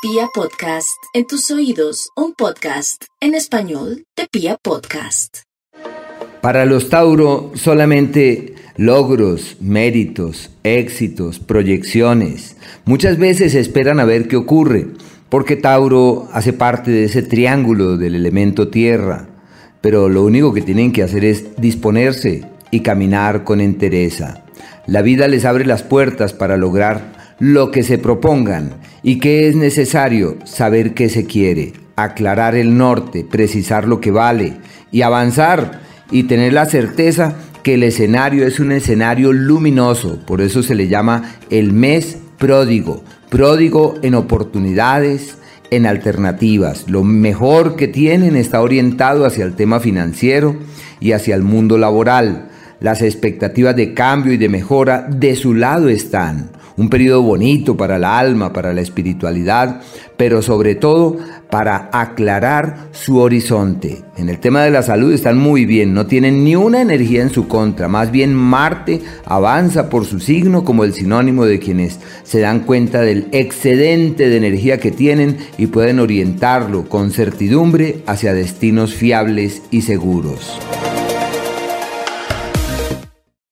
Pia Podcast, en tus oídos, un podcast en español de Pia Podcast. Para los Tauro solamente logros, méritos, éxitos, proyecciones. Muchas veces esperan a ver qué ocurre, porque Tauro hace parte de ese triángulo del elemento tierra, pero lo único que tienen que hacer es disponerse y caminar con entereza. La vida les abre las puertas para lograr lo que se propongan y que es necesario saber qué se quiere, aclarar el norte, precisar lo que vale y avanzar y tener la certeza que el escenario es un escenario luminoso, por eso se le llama el mes pródigo, pródigo en oportunidades, en alternativas. Lo mejor que tienen está orientado hacia el tema financiero y hacia el mundo laboral. Las expectativas de cambio y de mejora de su lado están un periodo bonito para la alma, para la espiritualidad, pero sobre todo para aclarar su horizonte. En el tema de la salud están muy bien, no tienen ni una energía en su contra, más bien Marte avanza por su signo como el sinónimo de quienes se dan cuenta del excedente de energía que tienen y pueden orientarlo con certidumbre hacia destinos fiables y seguros.